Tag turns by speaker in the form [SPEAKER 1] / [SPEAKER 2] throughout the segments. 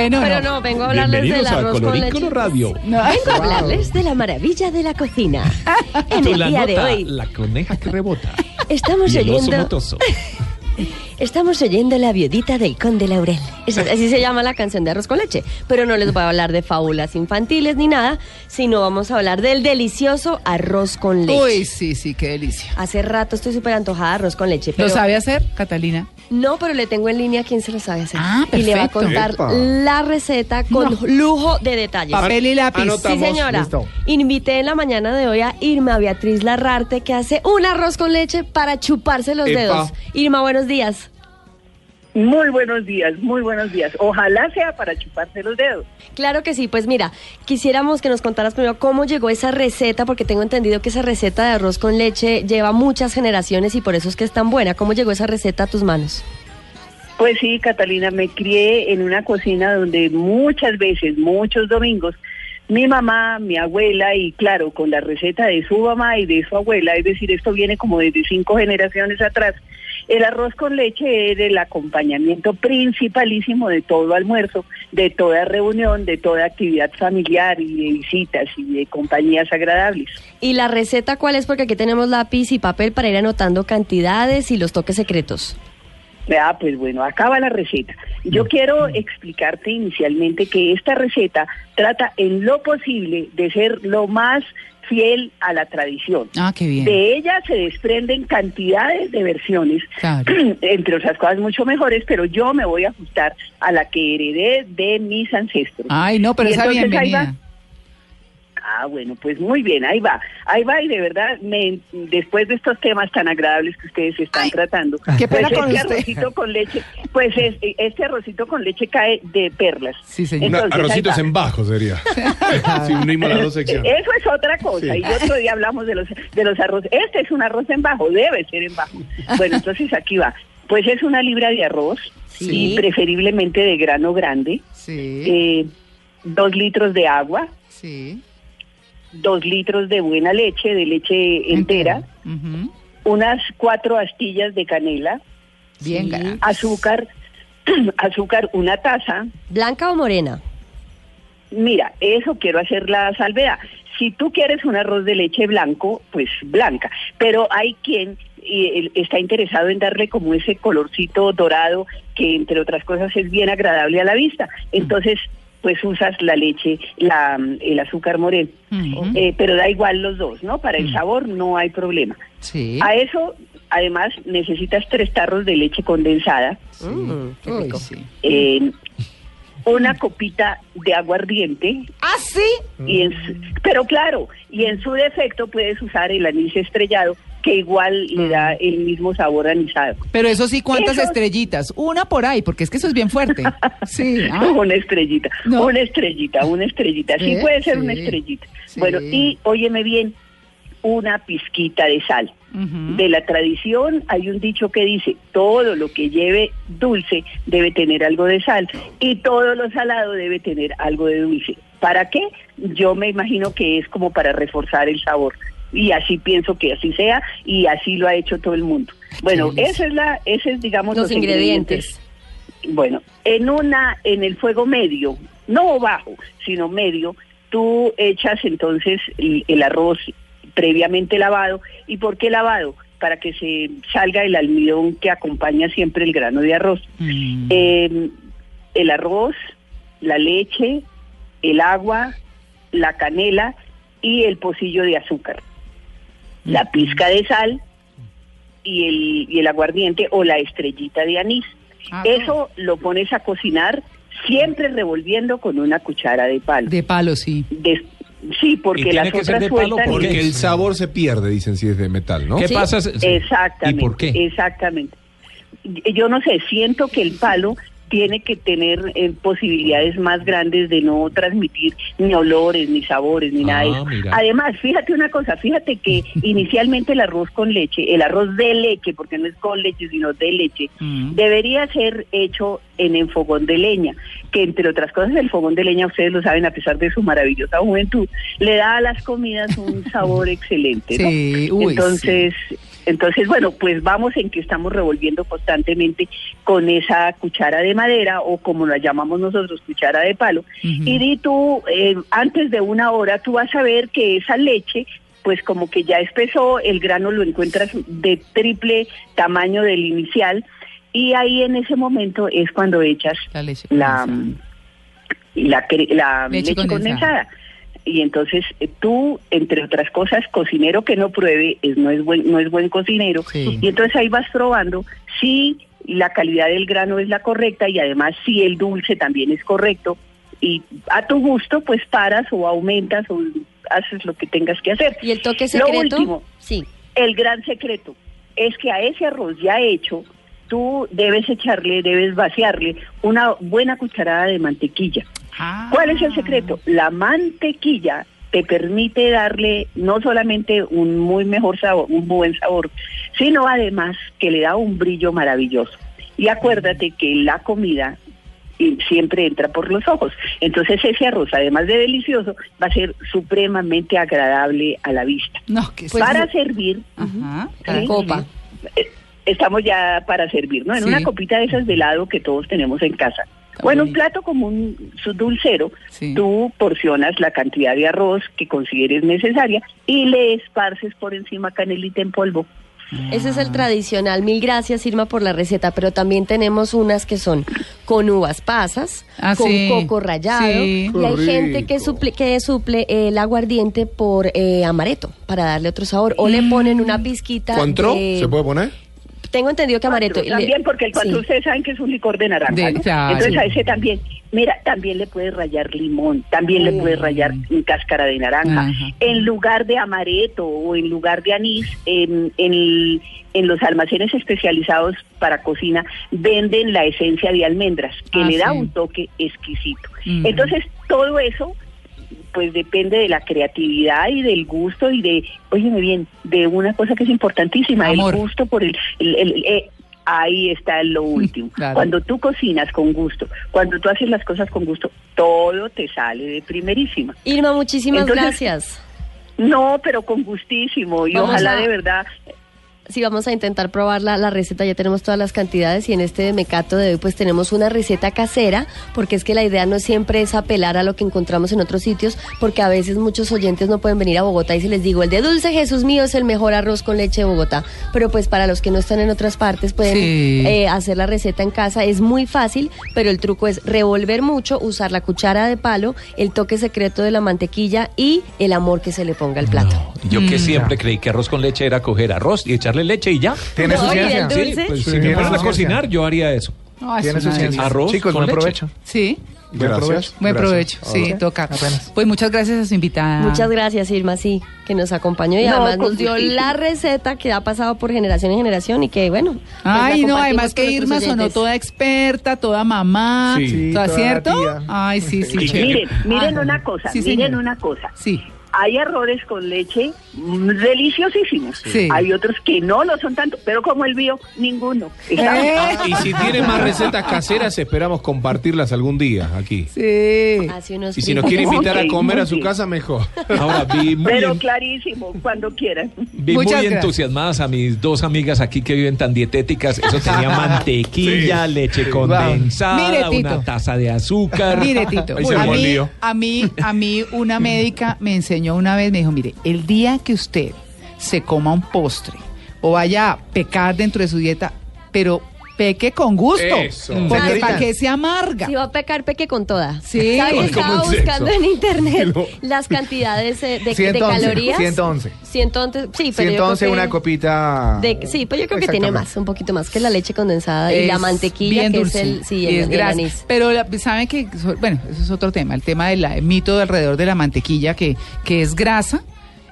[SPEAKER 1] Bueno,
[SPEAKER 2] Pero
[SPEAKER 1] no.
[SPEAKER 2] no, vengo a hablarles del arroz con leche.
[SPEAKER 3] Radio.
[SPEAKER 1] No.
[SPEAKER 2] Vengo a hablarles de la maravilla de la cocina. En el
[SPEAKER 3] la
[SPEAKER 2] día de
[SPEAKER 3] nota,
[SPEAKER 2] hoy
[SPEAKER 3] la coneja que rebota.
[SPEAKER 2] estamos
[SPEAKER 3] y el oso
[SPEAKER 2] oyendo,
[SPEAKER 3] motoso.
[SPEAKER 2] estamos oyendo la viudita del conde Laurel. Esa- así se llama la canción de arroz con leche. Pero no les voy a hablar de fábulas infantiles ni nada, sino vamos a hablar del delicioso arroz con leche.
[SPEAKER 1] Uy, sí, sí, qué delicia.
[SPEAKER 2] Hace rato estoy súper antojada de arroz con leche. Pero
[SPEAKER 1] ¿Lo sabe hacer, Catalina?
[SPEAKER 2] No, pero le tengo en línea a quien se lo sabe hacer.
[SPEAKER 1] Ah,
[SPEAKER 2] y le va a
[SPEAKER 1] perfecto.
[SPEAKER 2] contar
[SPEAKER 3] Epa.
[SPEAKER 2] la receta con lujo de detalles.
[SPEAKER 1] Papel y lápiz.
[SPEAKER 3] Anota.
[SPEAKER 2] Sí, señora.
[SPEAKER 3] listo.
[SPEAKER 2] Invité en la mañana de hoy a Irma Beatriz Larrarte que hace un arroz con leche para chuparse los
[SPEAKER 3] Epa.
[SPEAKER 2] dedos. Irma, buenos días.
[SPEAKER 4] Muy buenos días, muy buenos días. Ojalá sea para chuparse los dedos.
[SPEAKER 2] Claro que sí, pues mira, quisiéramos que nos contaras primero cómo llegó esa receta, porque tengo entendido que esa receta de arroz con leche lleva muchas generaciones y por eso es que es tan buena. ¿Cómo llegó esa receta a tus manos?
[SPEAKER 4] Pues sí, Catalina, me crié en una cocina donde muchas veces, muchos domingos, mi mamá, mi abuela y claro, con la receta de su mamá y de su abuela, es decir, esto viene como desde cinco generaciones atrás, el arroz con leche era el acompañamiento principalísimo de todo almuerzo, de toda reunión, de toda actividad familiar y de visitas y de compañías agradables.
[SPEAKER 2] ¿Y la receta cuál es? Porque aquí tenemos lápiz y papel para ir anotando cantidades y los toques secretos.
[SPEAKER 4] Ah, pues bueno, acaba la receta. Yo quiero explicarte inicialmente que esta receta trata en lo posible de ser lo más fiel a la tradición.
[SPEAKER 1] Ah, qué bien.
[SPEAKER 4] De ella se desprenden cantidades de versiones,
[SPEAKER 1] Claro.
[SPEAKER 4] entre otras cosas mucho mejores, pero yo me voy a ajustar a la que heredé de mis ancestros.
[SPEAKER 1] Ay, no, pero
[SPEAKER 4] Y
[SPEAKER 1] esa bienvenida.
[SPEAKER 4] Ah, bueno, pues muy bien, ahí va, ahí va y de verdad, me, después de estos temas tan agradables que ustedes están tratando,
[SPEAKER 1] qué pena
[SPEAKER 4] pues
[SPEAKER 1] con
[SPEAKER 4] este
[SPEAKER 1] usted.
[SPEAKER 4] arrocito con leche, pues es- este arrocito con leche cae de perlas.
[SPEAKER 1] Sí, señor.
[SPEAKER 4] Entonces,
[SPEAKER 3] arrocitos en bajo sería. si unimos las dos secciones.
[SPEAKER 4] Eso es otra cosa,
[SPEAKER 3] Sí.
[SPEAKER 4] y otro día hablamos de los, de los arroz. Este es un arroz en bajo, debe ser en bajo. Bueno, entonces aquí va. Pues es una libra de arroz,
[SPEAKER 2] Sí.
[SPEAKER 4] y preferiblemente de grano grande,
[SPEAKER 1] Sí,
[SPEAKER 4] eh, dos litros de agua,
[SPEAKER 1] sí.
[SPEAKER 4] Dos litros de buena leche, de leche entera, unas cuatro astillas de canela,
[SPEAKER 1] Bien,
[SPEAKER 2] Sí.
[SPEAKER 4] azúcar, azúcar una taza.
[SPEAKER 2] ¿Blanca o morena?
[SPEAKER 4] Mira, eso quiero hacer la salvedad. Si tú quieres un arroz de leche blanco, pues blanca. Pero hay quien eh, el- está interesado en darle como ese colorcito dorado que entre otras cosas es bien agradable a la vista. Entonces, pues usas la leche, la, el azúcar moreno. Eh, pero da igual los dos, ¿no? Para el sabor no hay problema.
[SPEAKER 1] Sí.
[SPEAKER 4] A eso, además, necesitas tres tarros de leche condensada,
[SPEAKER 2] Mm, qué
[SPEAKER 1] Uy,
[SPEAKER 2] rico.
[SPEAKER 1] sí.
[SPEAKER 4] eh, una copita de aguardiente,
[SPEAKER 1] ¿Ah, sí?
[SPEAKER 4] y en su- pero claro, y en su defecto puedes usar el anís estrellado, que igual le da el mismo sabor anisado.
[SPEAKER 1] Pero eso sí, ¿cuántas
[SPEAKER 4] Eso-
[SPEAKER 1] estrellitas? Una por ahí, porque es que eso es bien fuerte. Sí. ah.
[SPEAKER 4] Una estrellita,
[SPEAKER 1] No.
[SPEAKER 4] una estrellita, una estrellita. Sí
[SPEAKER 1] ¿Eh?
[SPEAKER 4] puede ser una estrellita.
[SPEAKER 1] Sí.
[SPEAKER 4] Bueno, y óyeme bien, una pizquita de sal. De la tradición hay un dicho que dice, todo lo que lleve dulce debe tener algo de sal y todo lo salado debe tener algo de dulce. ¿Para qué? Yo me imagino que es como para reforzar el sabor. Y así pienso que así sea y así lo ha hecho todo el mundo. Bueno, esa es la, ese es digamos
[SPEAKER 2] Los ingredientes.
[SPEAKER 4] Bueno, en una, en el fuego medio, no bajo, sino medio, tú echas entonces el, el arroz previamente lavado. ¿Y por qué lavado? Para que se salga el almidón que acompaña siempre el grano de arroz.
[SPEAKER 1] Mm.
[SPEAKER 4] Eh, el arroz, la leche, el agua, la canela y el pocillo de azúcar. La pizca de sal y el, y el aguardiente o la estrellita de anís.
[SPEAKER 1] Ah,
[SPEAKER 4] Eso lo pones a cocinar siempre revolviendo con una cuchara de palo.
[SPEAKER 1] De palo, sí.
[SPEAKER 4] De- sí, porque
[SPEAKER 5] tiene
[SPEAKER 4] las
[SPEAKER 5] que ser
[SPEAKER 4] otras
[SPEAKER 5] de palo
[SPEAKER 4] sueltan.
[SPEAKER 5] porque
[SPEAKER 3] el sabor se pierde, dicen si es de metal, ¿no?
[SPEAKER 5] ¿Qué
[SPEAKER 2] Sí.
[SPEAKER 5] pasa? si-
[SPEAKER 4] Exactamente.
[SPEAKER 5] ¿Y por qué?
[SPEAKER 4] Exactamente. Yo no sé, siento que el palo tiene que tener eh, posibilidades más grandes de no transmitir ni olores, ni sabores, ni nada de
[SPEAKER 5] Ah,
[SPEAKER 4] eso.
[SPEAKER 5] mira.
[SPEAKER 4] Además, fíjate una cosa, fíjate que inicialmente el arroz con leche, el arroz de leche, porque no es con leche, sino de leche,
[SPEAKER 1] Mm.
[SPEAKER 4] debería ser hecho en el fogón de leña, que entre otras cosas el fogón de leña, ustedes lo saben, a pesar de su maravillosa juventud, le da a las comidas un sabor excelente. ¿no?
[SPEAKER 1] Sí, uy,
[SPEAKER 4] entonces, entonces, bueno, pues vamos en que estamos revolviendo constantemente con esa cuchara de madera o como la llamamos nosotros, cuchara de palo. Y di tú, eh, antes de una hora, tú vas a ver que esa leche pues como que ya espesó, el grano lo encuentras de triple tamaño del inicial y ahí en ese momento es cuando echas
[SPEAKER 1] La leche condensada.
[SPEAKER 4] la, cre- la
[SPEAKER 1] Leche
[SPEAKER 4] leche,
[SPEAKER 1] condensada.
[SPEAKER 4] condensada. Y entonces eh, tú, entre otras cosas, cocinero que no pruebe es, no, es buen, no es buen cocinero.
[SPEAKER 1] Sí.
[SPEAKER 4] Y entonces ahí vas probando si la calidad del grano es la correcta y además si el dulce también es correcto. Y a tu gusto, pues paras o aumentas o haces lo que tengas que hacer.
[SPEAKER 2] ¿Y el toque
[SPEAKER 4] Lo
[SPEAKER 2] secreto?
[SPEAKER 4] último,
[SPEAKER 2] Sí.
[SPEAKER 4] el gran secreto es que a ese arroz ya hecho, tú debes echarle, debes vaciarle una buena cucharada de mantequilla.
[SPEAKER 1] Ah.
[SPEAKER 4] ¿Cuál es el secreto? La mantequilla te permite darle no solamente un muy mejor sabor, un buen sabor, sino además que le da un brillo maravilloso. Y acuérdate que la comida eh, siempre entra por los ojos. Entonces ese arroz, además de delicioso, va a ser supremamente agradable a la vista.
[SPEAKER 1] No, que
[SPEAKER 2] Pues
[SPEAKER 4] Para servir,
[SPEAKER 1] Ajá.
[SPEAKER 4] Sí.
[SPEAKER 2] Copa.
[SPEAKER 4] eh, estamos ya para servir, ¿no? En
[SPEAKER 1] Sí.
[SPEAKER 4] una copita de esas de helado que todos tenemos en casa. Bueno, un plato como un su- dulcero,
[SPEAKER 1] Sí.
[SPEAKER 4] tú porcionas la cantidad de arroz que consideres necesaria y le esparces por encima canelita en polvo.
[SPEAKER 2] Ese es el tradicional. Mil gracias, Irma, por la receta. Pero también tenemos unas que son con uvas pasas,
[SPEAKER 1] Ah,
[SPEAKER 2] con
[SPEAKER 1] sí.
[SPEAKER 2] coco rallado.
[SPEAKER 1] Sí.
[SPEAKER 2] Y hay gente que suple, que suple el aguardiente por eh, amaretto para darle otro sabor. O le ponen una pizquita.
[SPEAKER 3] ¿Cuantro?
[SPEAKER 2] de-
[SPEAKER 3] ¿Se puede poner?
[SPEAKER 2] Tengo entendido que amaretto.
[SPEAKER 4] También porque el cuatro
[SPEAKER 2] sí.
[SPEAKER 4] ustedes saben que es un licor de naranja,
[SPEAKER 1] De-
[SPEAKER 4] ¿no?
[SPEAKER 1] claro.
[SPEAKER 4] Entonces a ese también, mira, también le puedes rayar limón, también le puedes rayar un cáscara de naranja. En lugar de amaretto o en lugar de anís, en, en, en los almacenes especializados para cocina venden la esencia de almendras, que
[SPEAKER 1] Ah,
[SPEAKER 4] le da
[SPEAKER 1] sí.
[SPEAKER 4] un toque exquisito.
[SPEAKER 1] Ujú.
[SPEAKER 4] Entonces todo eso pues depende de la creatividad y del gusto y de, óyeme bien, de una cosa que es importantísima,
[SPEAKER 1] Amor.
[SPEAKER 4] el gusto por el, el- el- eh, ahí está lo último.
[SPEAKER 1] Claro.
[SPEAKER 4] Cuando tú cocinas con gusto, cuando tú haces las cosas con gusto, todo te sale de primerísima.
[SPEAKER 2] Irma, muchísimas
[SPEAKER 4] Entonces-
[SPEAKER 2] gracias.
[SPEAKER 4] No, pero con gustísimo y
[SPEAKER 2] Vamos
[SPEAKER 4] ojalá
[SPEAKER 2] a-
[SPEAKER 4] de verdad
[SPEAKER 2] Sí, vamos a intentar probar la, la receta, ya tenemos todas las cantidades y en este de mecato de hoy pues tenemos una receta casera, porque es que la idea no siempre es apelar a lo que encontramos en otros sitios, porque a veces muchos oyentes no pueden venir a Bogotá y si les digo, el de Dulce Jesús mío es el mejor arroz con leche de Bogotá, pero pues para los que no están en otras partes pueden
[SPEAKER 1] Sí.
[SPEAKER 2] eh, hacer la receta en casa, es muy fácil, pero el truco es revolver mucho, usar la cuchara de palo, el toque secreto de la mantequilla y el amor que se le ponga al plato.
[SPEAKER 5] Yo
[SPEAKER 1] Mm.
[SPEAKER 5] que siempre creí que arroz con leche era coger arroz y echarle leche y ya.
[SPEAKER 6] Tiene
[SPEAKER 2] No,
[SPEAKER 6] su
[SPEAKER 2] ¿y el
[SPEAKER 6] ciencia.
[SPEAKER 2] dulce?
[SPEAKER 5] Sí, pues
[SPEAKER 6] Sí,
[SPEAKER 5] si me
[SPEAKER 6] tiene
[SPEAKER 5] fueran a
[SPEAKER 6] su
[SPEAKER 5] cocinar, yo haría eso.
[SPEAKER 1] No, es
[SPEAKER 6] Tiene su
[SPEAKER 1] una
[SPEAKER 6] ciencia.
[SPEAKER 1] delicia.
[SPEAKER 5] Arroz
[SPEAKER 6] Chicos,
[SPEAKER 5] con
[SPEAKER 6] buen
[SPEAKER 5] leche.
[SPEAKER 6] provecho.
[SPEAKER 1] Sí,
[SPEAKER 6] Buen
[SPEAKER 3] Gracias.
[SPEAKER 6] provecho.
[SPEAKER 1] buen
[SPEAKER 3] Gracias.
[SPEAKER 1] provecho. Sí,
[SPEAKER 6] Ok.
[SPEAKER 1] toca.
[SPEAKER 6] Apenas.
[SPEAKER 1] Pues muchas gracias a su invitada.
[SPEAKER 2] Muchas gracias, Irma, sí, que nos acompañó y
[SPEAKER 4] No,
[SPEAKER 2] además nos dio la receta que ha pasado por generación en generación y que, bueno. pues la
[SPEAKER 1] Ay, no,
[SPEAKER 2] compartimos
[SPEAKER 1] además
[SPEAKER 2] con
[SPEAKER 1] que
[SPEAKER 2] nuestros
[SPEAKER 1] Irma sonó
[SPEAKER 2] oyentes.
[SPEAKER 1] toda experta, toda mamá,
[SPEAKER 3] Sí.
[SPEAKER 6] Sí,
[SPEAKER 1] ¿toda
[SPEAKER 6] toda
[SPEAKER 1] cierto?
[SPEAKER 6] tía.
[SPEAKER 1] Ay, sí, sí,
[SPEAKER 5] Y
[SPEAKER 1] chévere.
[SPEAKER 4] Miren, miren
[SPEAKER 1] Ah,
[SPEAKER 4] una cosa,
[SPEAKER 1] sí,
[SPEAKER 4] miren
[SPEAKER 1] señora.
[SPEAKER 4] una cosa.
[SPEAKER 1] Sí.
[SPEAKER 4] Hay arroces con leche mm, deliciosísimos.
[SPEAKER 1] Sí.
[SPEAKER 4] Hay otros que no lo son tanto, pero como el bio, ninguno.
[SPEAKER 1] Eh,
[SPEAKER 3] Y si tienen más recetas caseras, esperamos compartirlas algún día aquí.
[SPEAKER 1] Sí.
[SPEAKER 2] Hace unos
[SPEAKER 3] Y si nos quiere invitar a comer a su
[SPEAKER 4] bien.
[SPEAKER 3] casa, mejor.
[SPEAKER 5] Ahora vi muy,
[SPEAKER 4] Pero
[SPEAKER 5] en-
[SPEAKER 4] clarísimo, cuando quieran.
[SPEAKER 5] vi
[SPEAKER 1] Muchas
[SPEAKER 5] muy
[SPEAKER 1] gracias.
[SPEAKER 5] entusiasmadas a mis dos amigas aquí que viven tan dietéticas. Eso tenía mantequilla, leche condensada,
[SPEAKER 1] Mire,
[SPEAKER 5] una taza de azúcar.
[SPEAKER 1] Mire, Tito, a mí, a mí una médica me enseñó una vez, me dijo, mire, el día que usted se coma un postre o vaya a pecar dentro de su dieta, pero peque con gusto.
[SPEAKER 3] Eso.
[SPEAKER 1] Porque para que se amarga.
[SPEAKER 2] Si va a pecar, peque con toda.
[SPEAKER 1] Sí.
[SPEAKER 2] ¿Sabe que
[SPEAKER 3] Como
[SPEAKER 2] estaba
[SPEAKER 3] el
[SPEAKER 2] buscando en internet
[SPEAKER 3] No.
[SPEAKER 2] las cantidades eh, de, de
[SPEAKER 6] 111,
[SPEAKER 2] calorías?
[SPEAKER 6] 111.
[SPEAKER 2] 111, sí, pero yo
[SPEAKER 6] 111
[SPEAKER 2] creo que-
[SPEAKER 6] una copita.
[SPEAKER 2] de- sí, pues yo creo que tiene más, un poquito más que la leche condensada y la mantequilla,
[SPEAKER 1] bien
[SPEAKER 2] que
[SPEAKER 1] dulce.
[SPEAKER 2] es el, sí,
[SPEAKER 1] Y
[SPEAKER 2] el,
[SPEAKER 1] es
[SPEAKER 2] el
[SPEAKER 1] grasa.
[SPEAKER 2] anís.
[SPEAKER 1] Pero la- saben que, bueno, eso es otro tema, el tema del la- el mito de alrededor de la mantequilla, que, que es grasa,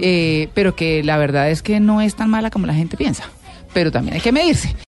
[SPEAKER 1] eh, pero que la verdad es que no es tan mala como la gente piensa. Pero también hay que medirse.